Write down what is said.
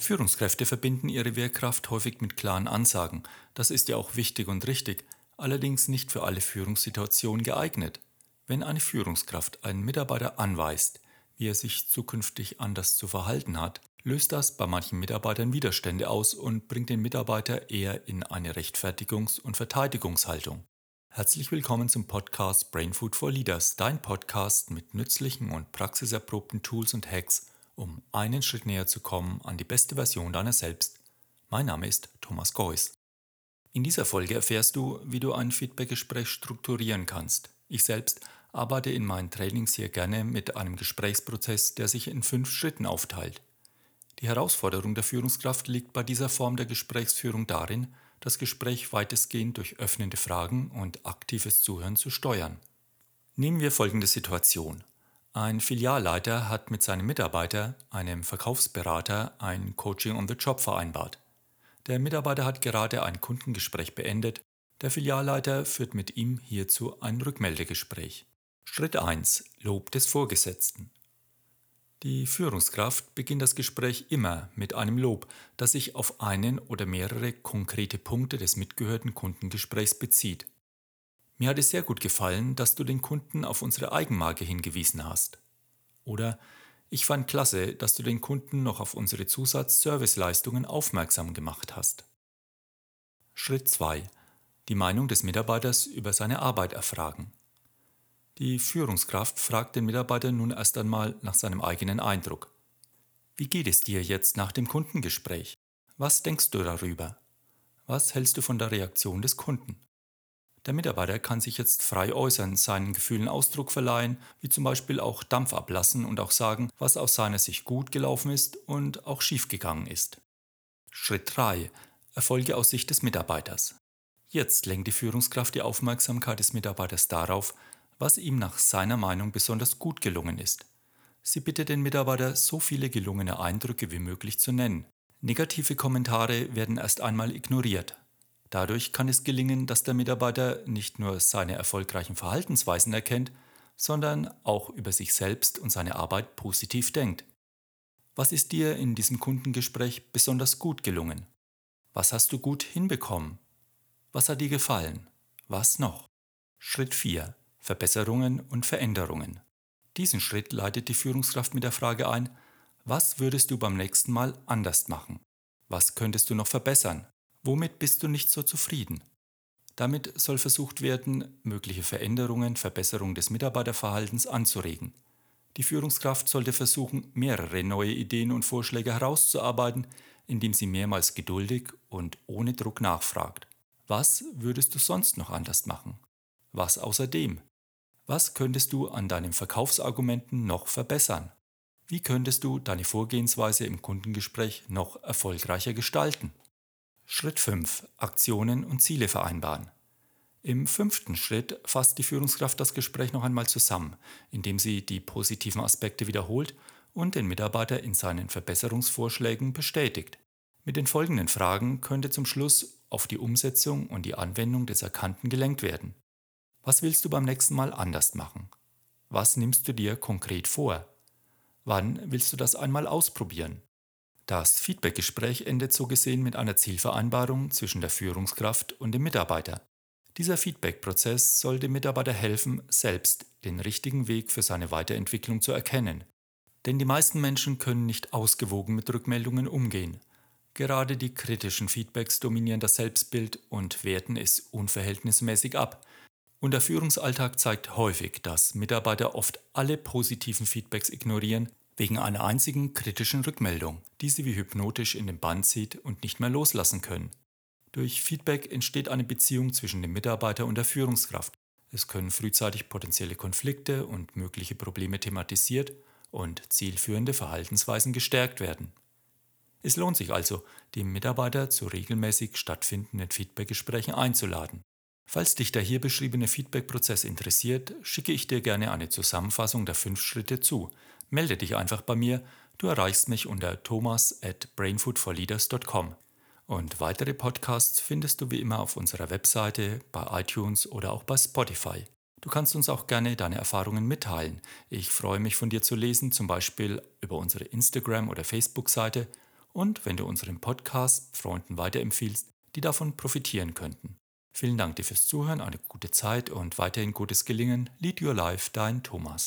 Führungskräfte verbinden ihre Wehrkraft häufig mit klaren Ansagen. Das ist ja auch wichtig und richtig, allerdings nicht für alle Führungssituationen geeignet. Wenn eine Führungskraft einen Mitarbeiter anweist, wie er sich zukünftig anders zu verhalten hat, löst das bei manchen Mitarbeitern Widerstände aus und bringt den Mitarbeiter eher in eine Rechtfertigungs- und Verteidigungshaltung. Herzlich willkommen zum Podcast Brain Food for Leaders, dein Podcast mit nützlichen und praxiserprobten Tools und Hacks um einen Schritt näher zu kommen an die beste Version deiner selbst. Mein Name ist Thomas Geuss. In dieser Folge erfährst du, wie du ein Feedbackgespräch strukturieren kannst. Ich selbst arbeite in meinen Trainings hier gerne mit einem Gesprächsprozess, der sich in fünf Schritten aufteilt. Die Herausforderung der Führungskraft liegt bei dieser Form der Gesprächsführung darin, das Gespräch weitestgehend durch öffnende Fragen und aktives Zuhören zu steuern. Nehmen wir folgende Situation. Ein Filialleiter hat mit seinem Mitarbeiter, einem Verkaufsberater, ein Coaching on the Job vereinbart. Der Mitarbeiter hat gerade ein Kundengespräch beendet. Der Filialleiter führt mit ihm hierzu ein Rückmeldegespräch. Schritt 1. Lob des Vorgesetzten. Die Führungskraft beginnt das Gespräch immer mit einem Lob, das sich auf einen oder mehrere konkrete Punkte des mitgehörten Kundengesprächs bezieht. Mir hat es sehr gut gefallen, dass du den Kunden auf unsere Eigenmarke hingewiesen hast. Oder ich fand klasse, dass du den Kunden noch auf unsere Zusatz-Serviceleistungen aufmerksam gemacht hast. Schritt 2. Die Meinung des Mitarbeiters über seine Arbeit erfragen. Die Führungskraft fragt den Mitarbeiter nun erst einmal nach seinem eigenen Eindruck. Wie geht es dir jetzt nach dem Kundengespräch? Was denkst du darüber? Was hältst du von der Reaktion des Kunden? Der Mitarbeiter kann sich jetzt frei äußern, seinen Gefühlen Ausdruck verleihen, wie zum Beispiel auch Dampf ablassen und auch sagen, was aus seiner Sicht gut gelaufen ist und auch schiefgegangen ist. Schritt 3. Erfolge aus Sicht des Mitarbeiters. Jetzt lenkt die Führungskraft die Aufmerksamkeit des Mitarbeiters darauf, was ihm nach seiner Meinung besonders gut gelungen ist. Sie bittet den Mitarbeiter, so viele gelungene Eindrücke wie möglich zu nennen. Negative Kommentare werden erst einmal ignoriert. Dadurch kann es gelingen, dass der Mitarbeiter nicht nur seine erfolgreichen Verhaltensweisen erkennt, sondern auch über sich selbst und seine Arbeit positiv denkt. Was ist dir in diesem Kundengespräch besonders gut gelungen? Was hast du gut hinbekommen? Was hat dir gefallen? Was noch? Schritt 4. Verbesserungen und Veränderungen. Diesen Schritt leitet die Führungskraft mit der Frage ein, was würdest du beim nächsten Mal anders machen? Was könntest du noch verbessern? Womit bist du nicht so zufrieden? Damit soll versucht werden, mögliche Veränderungen, Verbesserung des Mitarbeiterverhaltens anzuregen. Die Führungskraft sollte versuchen, mehrere neue Ideen und Vorschläge herauszuarbeiten, indem sie mehrmals geduldig und ohne Druck nachfragt. Was würdest du sonst noch anders machen? Was außerdem? Was könntest du an deinen Verkaufsargumenten noch verbessern? Wie könntest du deine Vorgehensweise im Kundengespräch noch erfolgreicher gestalten? Schritt 5. Aktionen und Ziele vereinbaren. Im fünften Schritt fasst die Führungskraft das Gespräch noch einmal zusammen, indem sie die positiven Aspekte wiederholt und den Mitarbeiter in seinen Verbesserungsvorschlägen bestätigt. Mit den folgenden Fragen könnte zum Schluss auf die Umsetzung und die Anwendung des Erkannten gelenkt werden. Was willst du beim nächsten Mal anders machen? Was nimmst du dir konkret vor? Wann willst du das einmal ausprobieren? Das Feedbackgespräch endet so gesehen mit einer Zielvereinbarung zwischen der Führungskraft und dem Mitarbeiter. Dieser Feedback-Prozess soll dem Mitarbeiter helfen, selbst den richtigen Weg für seine Weiterentwicklung zu erkennen. Denn die meisten Menschen können nicht ausgewogen mit Rückmeldungen umgehen. Gerade die kritischen Feedbacks dominieren das Selbstbild und werten es unverhältnismäßig ab. Und der Führungsalltag zeigt häufig, dass Mitarbeiter oft alle positiven Feedbacks ignorieren wegen einer einzigen kritischen Rückmeldung, die sie wie hypnotisch in den Bann zieht und nicht mehr loslassen können. Durch Feedback entsteht eine Beziehung zwischen dem Mitarbeiter und der Führungskraft. Es können frühzeitig potenzielle Konflikte und mögliche Probleme thematisiert und zielführende Verhaltensweisen gestärkt werden. Es lohnt sich also, die Mitarbeiter zu regelmäßig stattfindenden Feedbackgesprächen einzuladen. Falls dich der hier beschriebene Feedback-Prozess interessiert, schicke ich dir gerne eine Zusammenfassung der fünf Schritte zu, melde dich einfach bei mir. Du erreichst mich unter thomas at brainfoodforleaders.com. Und weitere Podcasts findest du wie immer auf unserer Webseite, bei iTunes oder auch bei Spotify. Du kannst uns auch gerne deine Erfahrungen mitteilen. Ich freue mich von dir zu lesen, zum Beispiel über unsere Instagram- oder Facebook-Seite und wenn du unseren Podcast Freunden weiterempfiehlst, die davon profitieren könnten. Vielen Dank dir fürs Zuhören, eine gute Zeit und weiterhin gutes Gelingen. Lead Your Life, dein Thomas.